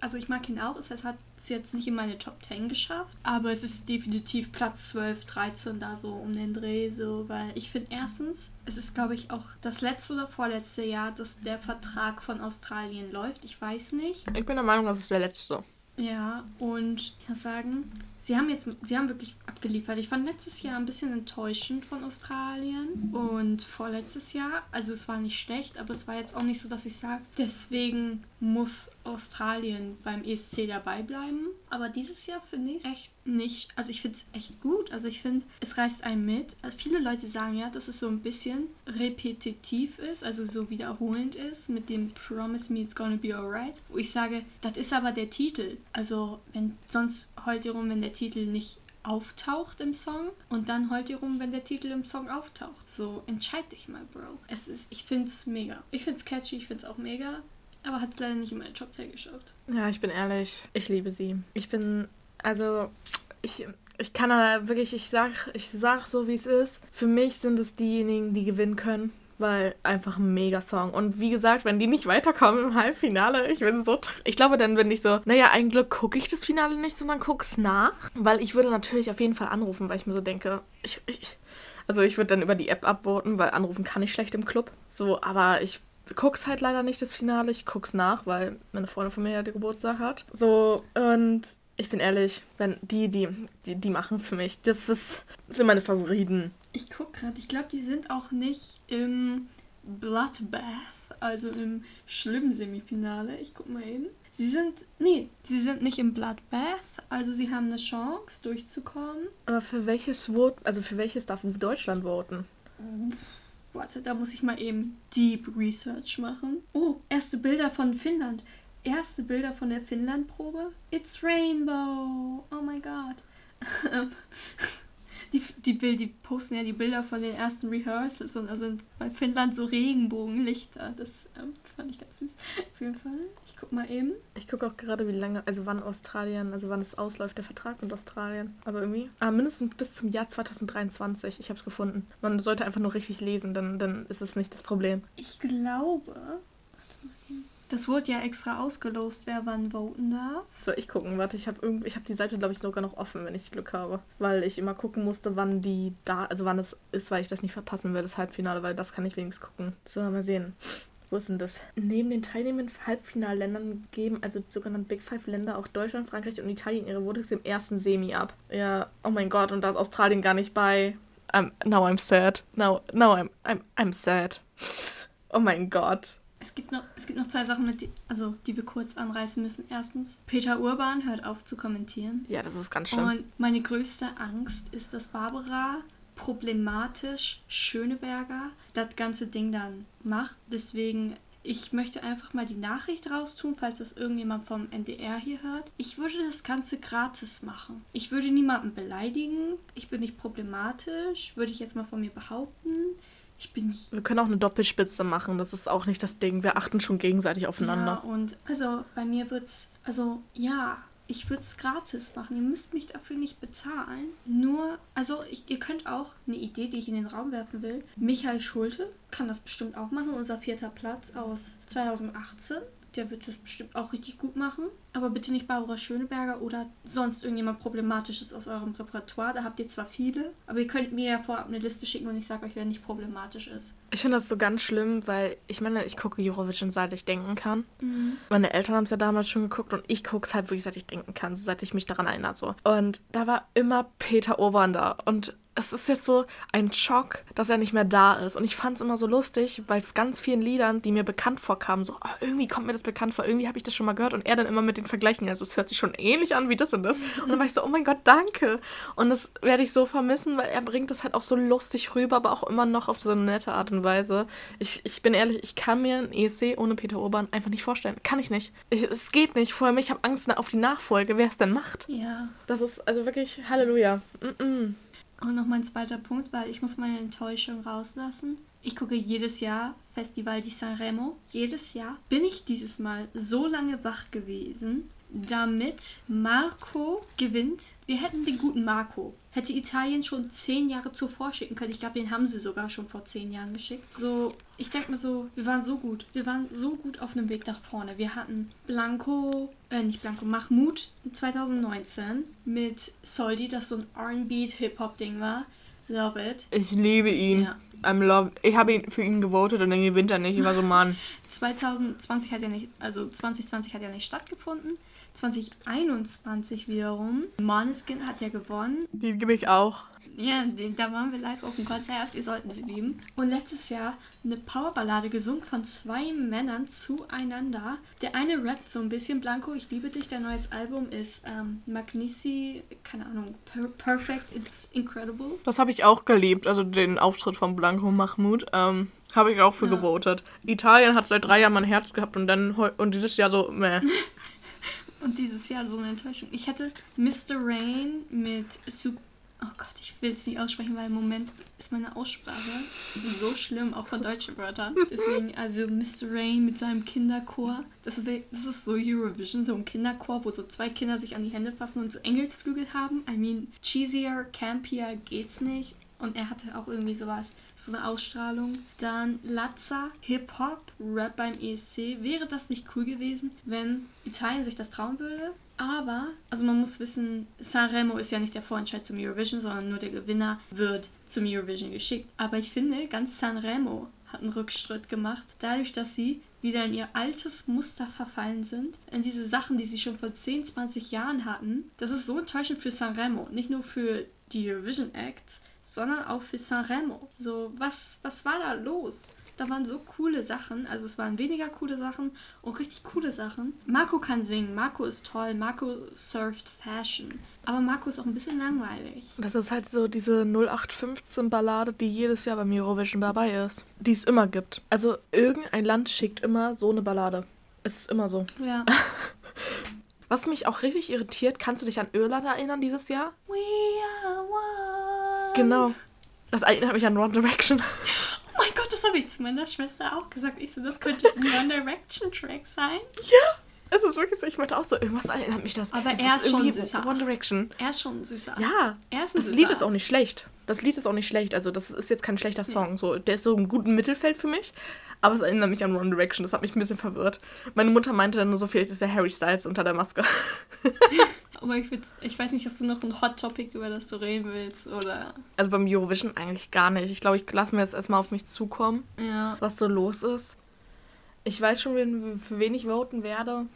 Also ich mag ihn auch. Es hat es jetzt nicht in meine Top 10 geschafft. Aber es ist definitiv Platz 12, 13 da so um den Dreh. So, weil ich finde erstens, es ist glaube ich auch das letzte oder vorletzte Jahr, dass der Vertrag von Australien läuft. Ich weiß nicht. Ich bin der Meinung, das ist der letzte. Ja, und ich kann sagen, sie haben jetzt, sie haben wirklich abgeliefert. Ich fand letztes Jahr ein bisschen enttäuschend von Australien und vorletztes Jahr, also es war nicht schlecht, aber es war jetzt auch nicht so, dass ich sage, deswegen muss Australien beim ESC dabei bleiben. Aber dieses Jahr finde ich es echt nicht, also ich finde es echt gut. Also ich finde, es reißt einen mit. Also viele Leute sagen ja, dass es so ein bisschen repetitiv ist, also so wiederholend ist mit dem Promise Me It's Gonna Be Alright. Wo ich sage, das ist aber der Titel. Also wenn sonst heult ihr rum, wenn der Titel nicht auftaucht im Song und dann heult ihr rum, wenn der Titel im Song auftaucht. So, entscheid dich mal, Bro. Es ist, ich find's mega. Ich find's catchy, ich find's auch mega, aber hat es leider nicht in meine Top 10 geschafft. Ja, ich bin ehrlich, ich liebe sie. Ich bin, also, ich, ich kann da wirklich, ich sag, ich sag so, wie es ist. Für mich sind es diejenigen, die gewinnen können weil einfach ein Mega-Song. Und wie gesagt, wenn die nicht weiterkommen im Halbfinale, ich bin so. Ich glaube, dann bin ich so, naja, eigentlich gucke ich das Finale nicht, sondern guck's nach. Weil ich würde natürlich auf jeden Fall anrufen, weil ich mir so denke, ich. ich also ich würde dann über die App abvoten, weil anrufen kann ich schlecht im Club. So, aber ich guck's halt leider nicht das Finale. Ich guck's nach, weil meine Freundin von mir ja die Geburtstag hat. So, und ich bin ehrlich, wenn die, die, die, die machen es für mich. Das, ist, das sind meine Favoriten. Ich guck gerade, ich glaube, die sind auch nicht im Bloodbath, also im schlimmen Semifinale. Ich guck mal eben. Sie sind, nee, sie sind nicht im Bloodbath, also sie haben eine Chance durchzukommen. Aber für welches Vote, also für welches darf Deutschland voten? Warte, da muss ich mal eben Deep Research machen. Oh, erste Bilder von Finnland. erste Bilder von der Finnland-Probe. It's Rainbow! Oh my god. die, die, Bild, die posten ja die Bilder von den ersten Rehearsals und da sind bei Finnland so Regenbogenlichter. Das ähm, fand ich ganz süß. Auf jeden Fall. Ich guck mal eben. Ich gucke auch gerade, wie lange, also wann Australien, also wann es ausläuft, der Vertrag mit Australien. Aber irgendwie, ah, mindestens bis zum Jahr 2023. Ich habe es gefunden. Man sollte einfach nur richtig lesen, dann, dann ist es nicht das Problem. Ich glaube, das wurde ja extra ausgelost, wer wann voten darf. Soll ich gucken? Warte, ich habe ich hab die Seite, glaube ich, sogar noch offen, wenn ich Glück habe. Weil ich immer gucken musste, wann die da, also wann es ist, weil ich das nicht verpassen will, das Halbfinale, weil das kann ich wenigstens gucken. So, mal sehen. Wo ist denn das? Neben den teilnehmenden Halbfinalländern geben also die sogenannten Big Five Länder auch Deutschland, Frankreich und Italien ihre Votings im ersten Semi ab. Ja, oh mein Gott, und da ist Australien gar nicht bei. I'm, now I'm sad. Now, now I'm, I'm, I'm sad. Oh mein Gott. Es gibt noch, es gibt noch zwei Sachen, mit die, also, die wir kurz anreißen müssen. Erstens, Peter Urban hört auf zu kommentieren. Ja, das ist ganz schlimm. Und meine größte Angst ist, dass Barbara problematisch Schöneberger das ganze Ding dann macht. Deswegen, ich möchte einfach mal die Nachricht raustun, falls das irgendjemand vom NDR hier hört. Ich würde das Ganze gratis machen. Ich würde niemanden beleidigen. Ich bin nicht problematisch, würde ich jetzt mal von mir behaupten. Ich bin nicht. Wir können auch eine Doppelspitze machen, das ist auch nicht das Ding. Wir achten schon gegenseitig aufeinander. Ja, und also bei mir wird's, also ja, ich würde es gratis machen. Ihr müsst mich dafür nicht bezahlen. Nur, also ich, ihr könnt auch eine Idee, die ich in den Raum werfen will. Michael Schulte kann das bestimmt auch machen, unser vierter Platz aus 2018 der wird das bestimmt auch richtig gut machen. Aber bitte nicht Barbara Schöneberger oder sonst irgendjemand Problematisches aus eurem Repertoire. Da habt ihr zwar viele, aber ihr könnt mir ja vorab eine Liste schicken und ich sage euch, wer nicht problematisch ist. Ich finde das so ganz schlimm, weil ich meine, ich gucke Eurovision seit ich denken kann. Mhm. Meine Eltern haben es ja damals schon geguckt und ich gucke es halt wirklich seit ich denken kann, seit ich mich daran erinnere. So. Und da war immer Peter da und es ist jetzt so ein Schock, dass er nicht mehr da ist. Und ich fand es immer so lustig, bei ganz vielen Liedern, die mir bekannt vorkamen, so, oh, irgendwie kommt mir das bekannt vor, irgendwie habe ich das schon mal gehört. Und er dann immer mit den Vergleichen, also es hört sich schon ähnlich an wie das und das. Und dann war ich so, oh mein Gott, danke. Und das werde ich so vermissen, weil er bringt das halt auch so lustig rüber, aber auch immer noch auf so eine nette Art und Weise. Ich, ich bin ehrlich, ich kann mir ein ESC ohne Peter Urban einfach nicht vorstellen. Kann ich nicht. Ich, es geht nicht. Vor allem, ich habe Angst auf die Nachfolge, wer es denn macht. Ja. Das ist also wirklich Halleluja. Mm -mm. Und noch mein zweiter Punkt, weil ich muss meine Enttäuschung rauslassen. Ich gucke jedes Jahr Festival di Sanremo. Jedes Jahr bin ich dieses Mal so lange wach gewesen, damit Marco gewinnt. Wir hätten den guten Marco. Hätte Italien schon zehn Jahre zuvor schicken können. Ich glaube, den haben sie sogar schon vor zehn Jahren geschickt. So, ich denke mir so, wir waren so gut. Wir waren so gut auf einem Weg nach vorne. Wir hatten Blanco, äh, nicht Blanco, Mahmoud 2019 mit Soldi, das so ein R&B-Hip-Hop-Ding war. Love it. Ich liebe ihn. Ja. I'm love. Ich habe ihn für ihn gewotet und dann gewinnt er nicht. Ich war so, Mann. 2020 hat ja nicht, also 2020 hat ja nicht stattgefunden. 2021 wiederum. Måneskin hat ja gewonnen. Die gebe ich auch. Ja, den, da waren wir live auf dem Konzert. Wir sollten sie lieben. Und letztes Jahr eine Powerballade gesungen von zwei Männern zueinander. Der eine rappt so ein bisschen Blanco, ich liebe dich. Der neues Album ist ähm, Magnici, keine Ahnung, per Perfect, it's incredible. Das habe ich auch geliebt, also den Auftritt von Blanco Mahmoud. Ähm, habe ich auch für ja. gewotet. Italien hat seit drei Jahren mein Herz gehabt und dann und dieses Jahr so, meh. Und dieses Jahr so eine Enttäuschung. Ich hatte Mr. Rain mit Super. Oh Gott, ich will es nicht aussprechen, weil im Moment ist meine Aussprache so schlimm, auch von deutschen Wörtern. Deswegen, also Mr. Rain mit seinem Kinderchor. Das ist, das ist so Eurovision, so ein Kinderchor, wo so zwei Kinder sich an die Hände fassen und so Engelsflügel haben. I mean, cheesier, campier geht's nicht. Und er hatte auch irgendwie sowas so eine Ausstrahlung. Dann Lazza, Hip-Hop, Rap beim ESC. Wäre das nicht cool gewesen, wenn Italien sich das trauen würde? Aber, also man muss wissen, Sanremo ist ja nicht der Vorentscheid zum Eurovision, sondern nur der Gewinner wird zum Eurovision geschickt. Aber ich finde, ganz Sanremo hat einen Rückschritt gemacht, dadurch, dass sie wieder in ihr altes Muster verfallen sind, in diese Sachen, die sie schon vor 10, 20 Jahren hatten. Das ist so enttäuschend für Sanremo, nicht nur für die Eurovision Acts, sondern auch für Sanremo. So, was, was war da los? Da waren so coole Sachen, also es waren weniger coole Sachen und richtig coole Sachen. Marco kann singen, Marco ist toll, Marco surft Fashion. Aber Marco ist auch ein bisschen langweilig. Das ist halt so diese 0815-Ballade, die jedes Jahr beim Eurovision dabei ist. Die es immer gibt. Also irgendein Land schickt immer so eine Ballade. Es ist immer so. Ja. Was mich auch richtig irritiert, kannst du dich an Irland erinnern dieses Jahr? We are one. Genau. Das erinnert mich an One Direction. Oh mein Gott, das habe ich zu meiner Schwester auch gesagt. Ich so, das könnte ein One Direction Track sein. Ja. Es ist wirklich so, ich meinte auch so, irgendwas erinnert mich das. Aber es er ist schon irgendwie süßer. One Direction. Er ist schon süßer. Ja. Er ist ein Das süßer. Lied ist auch nicht schlecht. Das Lied ist auch nicht schlecht. Also, das ist jetzt kein schlechter Song. So, der ist so im guten Mittelfeld für mich. Aber es erinnert mich an One Direction. Das hat mich ein bisschen verwirrt. Meine Mutter meinte dann nur so, vielleicht ist der Harry Styles unter der Maske. Aber ich, ich weiß nicht, hast du noch ein Hot Topic, über das du reden willst? Oder. Also beim Eurovision eigentlich gar nicht. Ich glaube, ich lasse mir jetzt erstmal auf mich zukommen, Ja. was so los ist. Ich weiß schon, für wen ich voten werde.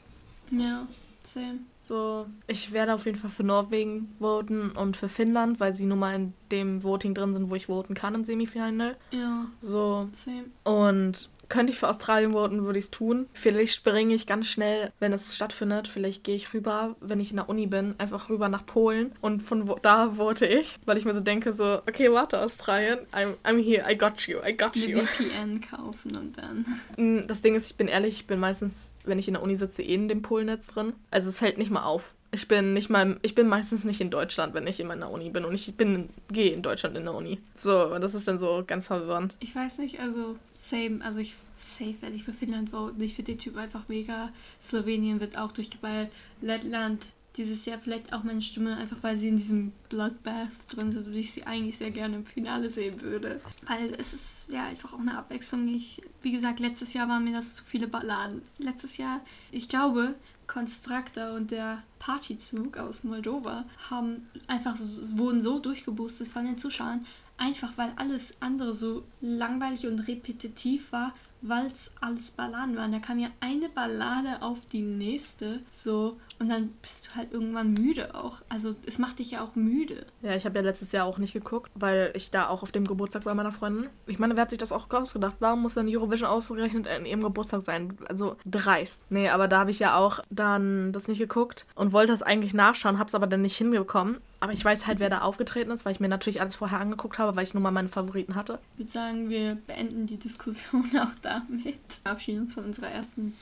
Ja. Same. So, ich werde auf jeden Fall für Norwegen voten und für Finnland, weil sie nun mal in dem Voting drin sind, wo ich voten kann im Semifinale. Ja. So, Same. Und könnte ich für Australien voten, würde ich es tun. Vielleicht springe ich ganz schnell, wenn es stattfindet. Vielleicht gehe ich rüber, wenn ich in der Uni bin, einfach rüber nach Polen. Und von da vote ich, weil ich mir so denke, so, okay, warte, Australien, I'm, I'm here, I got you, I got Eine you. VPN kaufen und dann. Mm, Das Ding ist, ich bin ehrlich, ich bin meistens, wenn ich in der Uni sitze, eh in dem Polnetz drin. Also es fällt nicht mal auf. Ich bin nicht mal, ich bin meistens nicht in Deutschland, wenn ich in meiner Uni bin. Und ich bin, gehe in Deutschland in der Uni. So, das ist dann so ganz verwirrend. Ich weiß nicht, also same, also ich safe werde ich für Finnland voten. Ich finde den Typ einfach mega. Slowenien wird auch durchgeballt. Lettland dieses Jahr vielleicht auch meine Stimme, einfach weil sie in diesem Bloodbath drin sind und ich sie eigentlich sehr gerne im Finale sehen würde. Weil es ist ja einfach auch eine Abwechslung. Ich, wie gesagt, letztes Jahr waren mir das zu viele Balladen. Letztes Jahr, ich glaube, Constructor und der Partyzug aus Moldova haben einfach wurden so durchgeboostet von den Zuschauern, einfach weil alles andere so langweilig und repetitiv war, weil es alles Balladen waren. Da kam ja eine Ballade auf die nächste, so und dann bist du halt irgendwann müde auch. Also es macht dich ja auch müde. Ja, ich habe ja letztes Jahr auch nicht geguckt, weil ich da auch auf dem Geburtstag war meiner Freundin. Ich meine, wer hat sich das auch ausgedacht? Warum muss dann Eurovision ausgerechnet an ihrem Geburtstag sein? Also dreist. Nee, aber da habe ich ja auch dann das nicht geguckt und wollte das eigentlich nachschauen, habe es aber dann nicht hinbekommen. Aber ich weiß halt, wer da aufgetreten ist, weil ich mir natürlich alles vorher angeguckt habe, weil ich nur mal meine Favoriten hatte. Ich würde sagen, wir beenden die Diskussion auch damit. Verabschieden uns von unserer ersten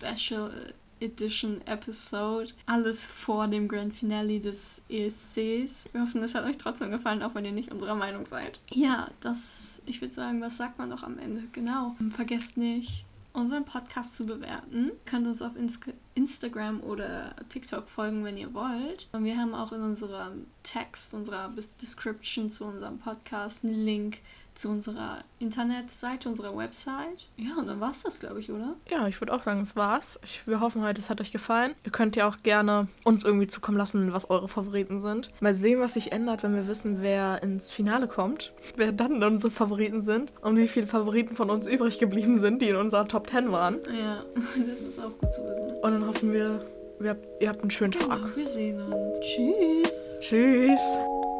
Special Edition Episode. Alles vor dem Grand Finale des ESCs. Wir hoffen, es hat euch trotzdem gefallen, auch wenn ihr nicht unserer Meinung seid. Ja, das, ich würde sagen, was sagt man noch am Ende? Genau. Vergesst nicht, unseren Podcast zu bewerten. Könnt uns auf Ins Instagram oder TikTok folgen, wenn ihr wollt. Und wir haben auch in unserem Text, unserer Description zu unserem Podcast einen Link zu unserer Internetseite, unserer Website. Ja, und dann war es das, glaube ich, oder? Ja, ich würde auch sagen, das war's. Ich, wir hoffen heute, es hat euch gefallen. Ihr könnt ja auch gerne uns irgendwie zukommen lassen, was eure Favoriten sind. Mal sehen, was sich ändert, wenn wir wissen, wer ins Finale kommt. Wer dann unsere Favoriten sind. Und wie viele Favoriten von uns übrig geblieben sind, die in unserer Top 10 waren. Ja, das ist auch gut zu wissen. Und dann hoffen wir, wir habt, ihr habt einen schönen Tag. Genau, wir sehen uns. Tschüss. Tschüss.